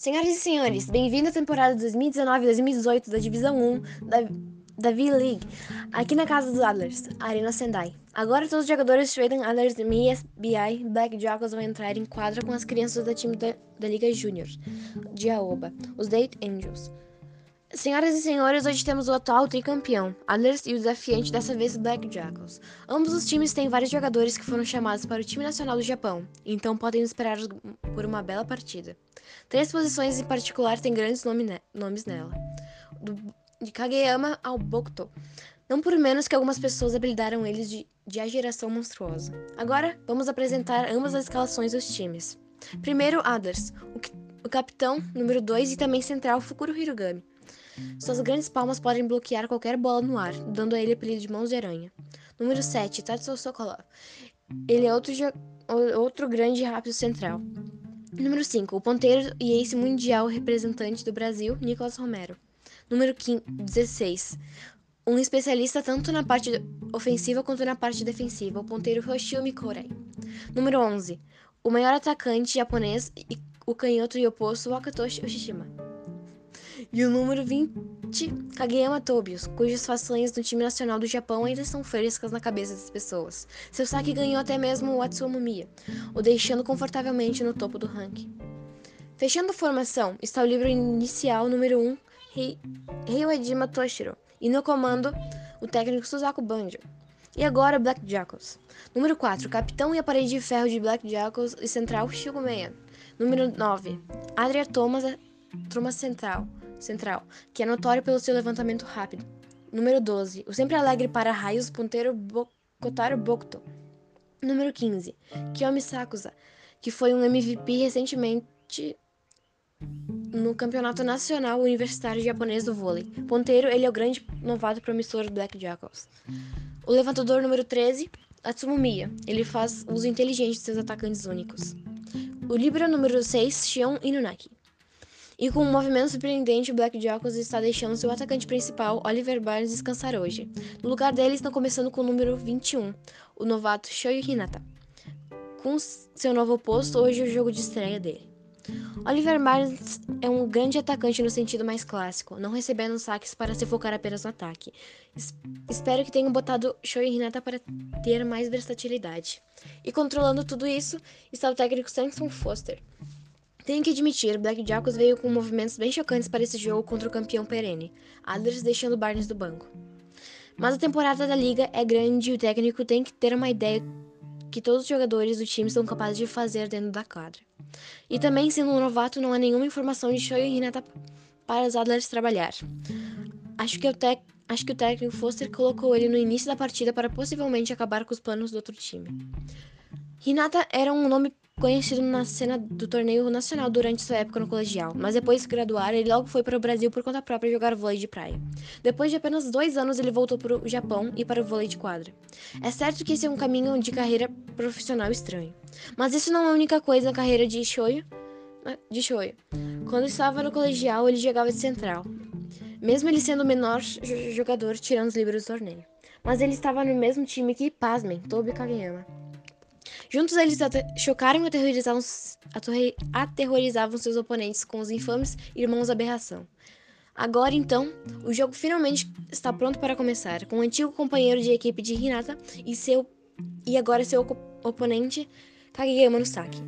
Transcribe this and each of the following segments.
Senhoras e senhores, bem-vindo à temporada 2019-2018 da Divisão 1 da, da V-League, aqui na casa dos Adlers, Arena Sendai. Agora todos os jogadores Sweden, Adlers, MI, BI, Black Jackals vão entrar em quadra com as crianças do time da, da Liga Júnior, de Aoba, os Date Angels. Senhoras e senhores, hoje temos o atual tricampeão, Adlers e o desafiante dessa vez Black Jackals. Ambos os times têm vários jogadores que foram chamados para o time nacional do Japão, então podem esperar por uma bela partida. Três posições em particular têm grandes nome ne nomes nela, do, de Kageyama ao Bokuto. Não por menos que algumas pessoas apelidaram eles de, de a geração monstruosa. Agora, vamos apresentar ambas as escalações dos times. Primeiro, Adlers, o, o capitão número 2 e também central Fukuro Hirugami. Suas grandes palmas podem bloquear qualquer bola no ar, dando a ele o apelido de Mãos de Aranha. Número 7, Tatsuo Sokolov. Ele é outro, outro grande rápido central. Número 5, o ponteiro e ace mundial representante do Brasil, Nicolas Romero. Número 15, 16, um especialista tanto na parte ofensiva quanto na parte defensiva, o ponteiro Hoshio Mikorei. Número 11, o maior atacante japonês e o canhoto e oposto Wakatoshi Ushishima. E o número 20, Kageyama Tobias, cujas façanhas no time nacional do Japão ainda estão frescas na cabeça das pessoas. Seu saque ganhou até mesmo o Atsumomiya, o deixando confortavelmente no topo do ranking. Fechando a formação está o livro inicial número 1, Heiwadima Toshiro, e no comando o técnico Suzaku Banjo. E agora Black Jackals. Número 4, capitão e a parede de ferro de Black Jackals e central Shigo Meia. Número 9, Adria Thomas, Truma Central central, que é notório pelo seu levantamento rápido. Número 12. O sempre alegre para raios ponteiro Kotaro Bokuto. Número 15. Kiyomi Sakusa, que foi um MVP recentemente no Campeonato Nacional Universitário Japonês do Vôlei. Ponteiro, ele é o grande novato promissor do Black Jackals. O levantador número 13, Atsumu Miya. Ele faz uso inteligente de seus atacantes únicos. O Libra número 6, Shion Inunaki. E com um movimento surpreendente, o Black Jackals está deixando seu atacante principal, Oliver Barnes, descansar hoje. No lugar dele, estão começando com o número 21, o novato Shoyu Hinata. Com seu novo posto, hoje é o jogo de estreia dele. Oliver Barnes é um grande atacante no sentido mais clássico, não recebendo saques para se focar apenas no ataque. Es espero que tenham botado Shoei Hinata para ter mais versatilidade. E controlando tudo isso está o técnico Samson Foster, tenho que admitir, Black Jackals veio com movimentos bem chocantes para esse jogo contra o campeão perene, Adlers deixando Barnes do banco. Mas a temporada da liga é grande e o técnico tem que ter uma ideia que todos os jogadores do time são capazes de fazer dentro da quadra. E também, sendo um novato, não há nenhuma informação de Shoei e Hinata para os Adlers trabalhar. Acho que, o Acho que o técnico Foster colocou ele no início da partida para possivelmente acabar com os planos do outro time. Hinata era um nome conhecido na cena do torneio nacional durante sua época no colegial, mas depois de se graduar, ele logo foi para o Brasil por conta própria jogar vôlei de praia. Depois de apenas dois anos, ele voltou para o Japão e para o vôlei de quadra. É certo que esse é um caminho de carreira profissional estranho, mas isso não é a única coisa na carreira de Shoyo. Né, de Shoyo. Quando estava no colegial, ele jogava de central, mesmo ele sendo o menor jogador tirando os livros do torneio. Mas ele estava no mesmo time que, pasmem, Tobi Kageyama. Juntos eles chocaram e aterrorizavam, aterrorizavam seus oponentes com os infames Irmãos Aberração. Agora então, o jogo finalmente está pronto para começar, com o antigo companheiro de equipe de Hinata e seu e agora seu oponente Kageyama no saque.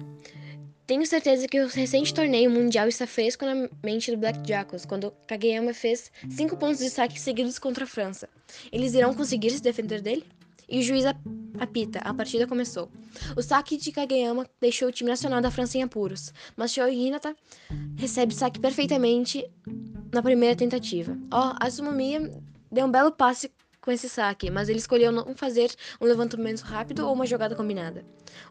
Tenho certeza que o recente torneio mundial está fresco na mente do Black Jackals, quando Kageyama fez 5 pontos de saque seguidos contra a França. Eles irão conseguir se defender dele? E o juiz apita. A partida começou. O saque de Kageyama deixou o time nacional da França em apuros, mas Shoei Hinata recebe saque perfeitamente na primeira tentativa. Ó, oh, Azumomiya deu um belo passe com esse saque, mas ele escolheu não fazer um levantamento rápido ou uma jogada combinada.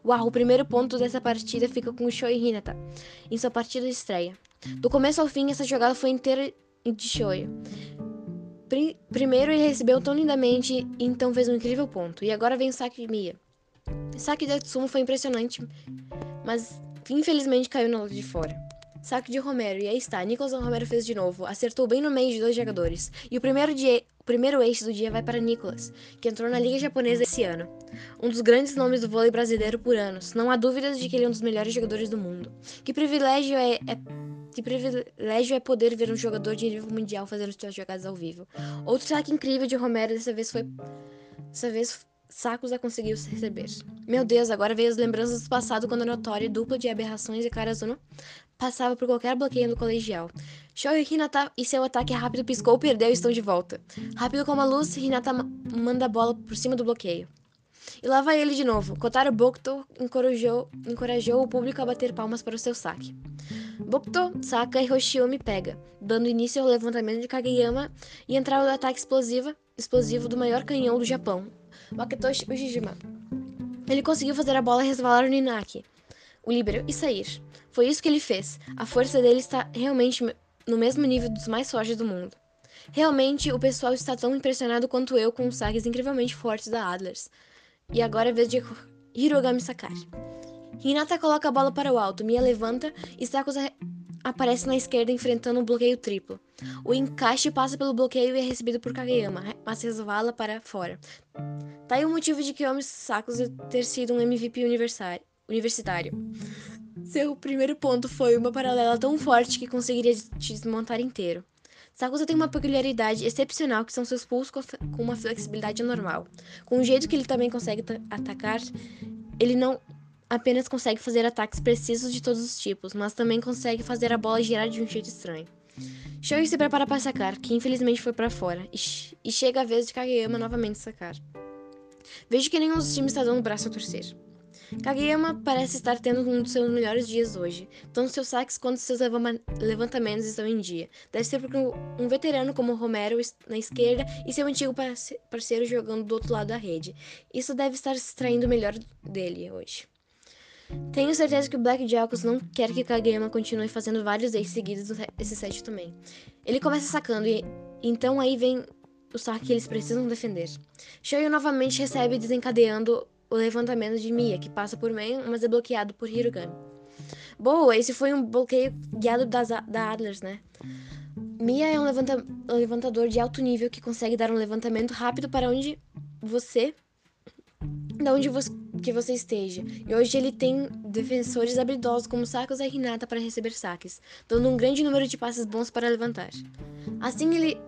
Uau, o primeiro ponto dessa partida fica com o Shoei Hinata, em sua partida de estreia. Do começo ao fim, essa jogada foi inteira de Shoei. Primeiro ele recebeu tão lindamente então fez um incrível ponto. E agora vem o saque Mia. O saque de Atsumo foi impressionante, mas infelizmente caiu na lado de fora. Saque de Romero, e aí está, Nicolas Romero fez de novo, acertou bem no meio de dois jogadores. E o primeiro, dia, o primeiro eixo do dia vai para Nicolas, que entrou na Liga Japonesa esse ano. Um dos grandes nomes do vôlei brasileiro por anos. Não há dúvidas de que ele é um dos melhores jogadores do mundo. Que privilégio é, é Que privilégio é poder ver um jogador de nível mundial fazendo suas jogadas ao vivo. Outro saque incrível de Romero dessa vez foi. Dessa vez Sakusa conseguiu se receber. Meu Deus, agora veio as lembranças do passado quando a notória dupla de aberrações e Karazuno passava por qualquer bloqueio no colegial. Show e Hinata e seu ataque rápido piscou, perdeu e estão de volta. Rápido como a luz, Hinata manda a bola por cima do bloqueio. E lá vai ele de novo. Kotaro Bokuto encorajou, encorajou o público a bater palmas para o seu saque. Bokuto saca e Hoshiomi pega, dando início ao levantamento de Kageyama e entrada do ataque explosiva, explosivo do maior canhão do Japão, Maketoshi Ujijima. Ele conseguiu fazer a bola resvalar no Inaki, o líbero, e sair. Foi isso que ele fez. A força dele está realmente no mesmo nível dos mais fortes do mundo. Realmente, o pessoal está tão impressionado quanto eu com os saques incrivelmente fortes da Adlers. E agora é vez de Hirogami sacar. Hinata coloca a bola para o alto, Mia levanta e Sakusa aparece na esquerda enfrentando um bloqueio triplo. O encaixe passa pelo bloqueio e é recebido por Kageyama, mas resvala para fora. Tá aí o motivo de Kiyomi Sakusa ter sido um MVP universitário. Seu primeiro ponto foi uma paralela tão forte que conseguiria te desmontar inteiro. Sakusa tem uma peculiaridade excepcional que são seus pulsos com uma flexibilidade normal. Com o jeito que ele também consegue atacar, ele não apenas consegue fazer ataques precisos de todos os tipos, mas também consegue fazer a bola girar de um jeito estranho. Shoei se prepara para sacar, que infelizmente foi para fora, e, e, chega a vez de Kageyama novamente sacar. Vejo que nenhum dos times está dando o braço a torcer. Kageyama parece estar tendo um dos seus melhores dias hoje, tanto seus saques quanto seus levantamentos estão em dia. Deve ser porque um veterano como Romero na esquerda e seu antigo parceiro jogando do outro lado da rede. Isso deve estar extraindo o melhor dele hoje. Tenho certeza que o Black Jacos não quer que Kageyama continue fazendo vários aces seguidos esse set também. Ele começa sacando e então aí vem o saque que eles precisam defender. Shoyu novamente recebe desencadeando o levantamento de Mia, que passa por meio, mas é bloqueado por Hirugami. Boa, esse foi um bloqueio guiado das, da Adlers, né? Mia é um, levanta, levantador de alto nível que consegue dar um levantamento rápido para onde você. Da onde você, que você esteja. E hoje ele tem defensores habilidosos como Sakusa e Hinata para receber saques, dando um grande número de passes bons para levantar. Assim ele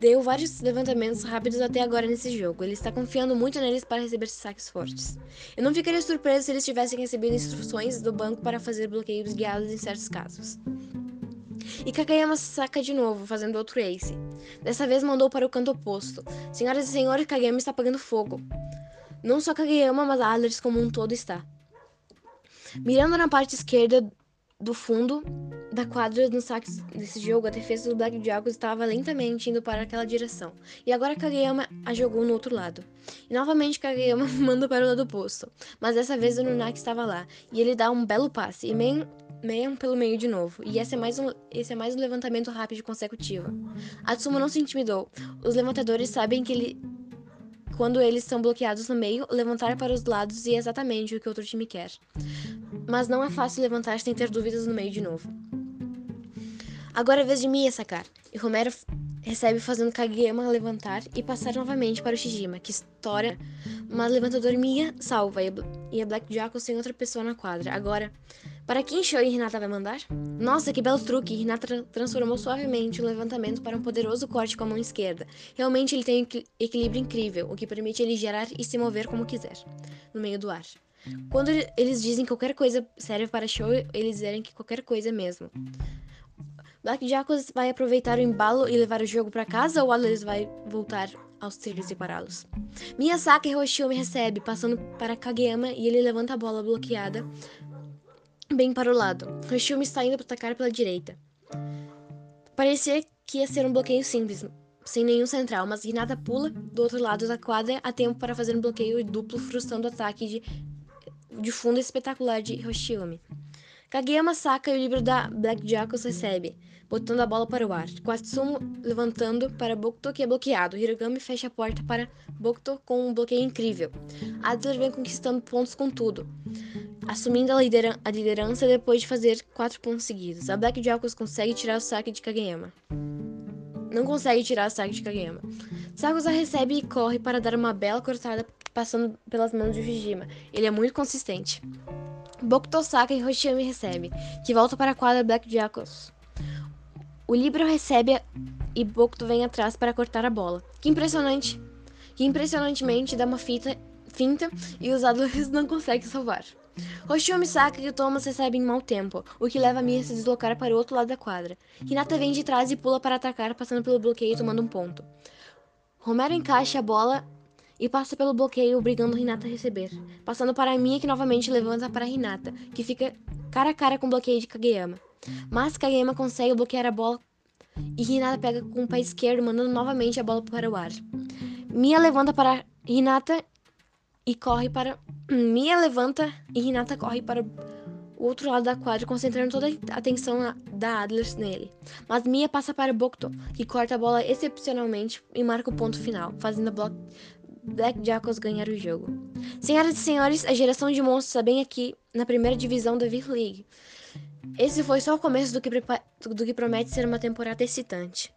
deu vários levantamentos rápidos até agora nesse jogo. Ele está confiando muito neles para receber saques fortes. Eu não ficaria surpreso se eles tivessem recebido instruções do banco para fazer bloqueios guiados em certos casos. E Kageyama saca de novo, fazendo outro ace. Dessa vez mandou para o canto oposto. Senhoras e senhores, Kageyama está pegando fogo. Não só Kageyama, mas Adlers como um todo está. Mirando na parte esquerda do fundo da quadra no saque desse jogo, a defesa do Black Jaguars estava lentamente indo para aquela direção. E agora Kageyama a jogou no outro lado. E novamente Kageyama manda para o lado oposto. Mas dessa vez o Nunaki estava lá. E ele dá um belo passe. E meio, meio pelo meio de novo. E esse é mais um, esse é mais um levantamento rápido consecutivo. Atsumo não se intimidou. Os levantadores sabem que ele quando eles são bloqueados no meio, levantar para os lados e é exatamente o que outro time quer. Mas não é fácil levantar sem ter dúvidas no meio de novo. Agora é vez de Mia sacar, e Romero recebe fazendo Kageyama levantar e passar novamente para o Shijima, que estoura, mas levantador Mia salva e a Black Jackal sem outra pessoa na quadra. Agora, para quem Shoei Renata vai mandar? Nossa, que belo truque! Renata transformou suavemente o levantamento para um poderoso corte com a mão esquerda. Realmente ele tem um equilíbrio incrível, o que permite ele girar e se mover como quiser, no meio do ar. Quando eles dizem que qualquer coisa serve para show, eles dizem que qualquer coisa mesmo. Black Jacos vai aproveitar o embalo e levar o jogo para casa ou Alex vai voltar aos trilhos e pará-los? Miyazaki Hiroshima recebe, passando para Kageyama e ele levanta a bola bloqueada bem para o lado. Hiroshima está indo para atacar pela direita. Parecia que ia ser um bloqueio simples, sem nenhum central, mas Hinata pula do outro lado da quadra a tempo para fazer um bloqueio duplo, frustrando o ataque de, de fundo espetacular de Hiroshima. Kageyama saca e o livro da Black Jackals recebe, botando a bola para o ar. Quatsumo levantando para Bokuto, que é bloqueado. Hiragami fecha a porta para Bokuto com um bloqueio incrível. Adler vem conquistando pontos com tudo, assumindo a, a liderança depois de fazer quatro pontos seguidos. A Black Jackals consegue tirar o saque de Kageyama. Não consegue tirar o saque de Kageyama. Sakusa recebe e corre para dar uma bela cortada passando pelas mãos de Fujima. Ele é muito consistente. Bokuto saca e Hoshiyama recebe, que volta para a quadra Black Jackals. O Libro recebe e Bokto vem atrás para cortar a bola. Que impressionante! Que impressionantemente dá uma fita, finta e os Adlers não conseguem salvar. Hoshio Misaka e o Thomas recebem mau tempo, o que leva a Mia a se deslocar para o outro lado da quadra. Hinata vem de trás e pula para atacar, passando pelo bloqueio e tomando um ponto. Romero encaixa a bola e passa pelo bloqueio, obrigando Hinata a receber. Passando para Mia, que novamente levanta para Hinata, que fica cara a cara com o bloqueio de Kageyama. Mas Kageyama consegue bloquear a bola e Hinata pega com o pé esquerdo, mandando novamente a bola para o ar. Mia levanta para Hinata e corre para. Mia levanta e Hinata corre para o outro lado da quadra, concentrando toda a atenção da Adler nele. Mas Mia passa para Bokto, que corta a bola excepcionalmente e marca o ponto final, fazendo a Block Black Jackals ganhar o jogo. Senhoras e senhores, a geração de monstros está bem aqui na primeira divisão da V-League. Esse foi só o começo do que, do que promete ser uma temporada excitante.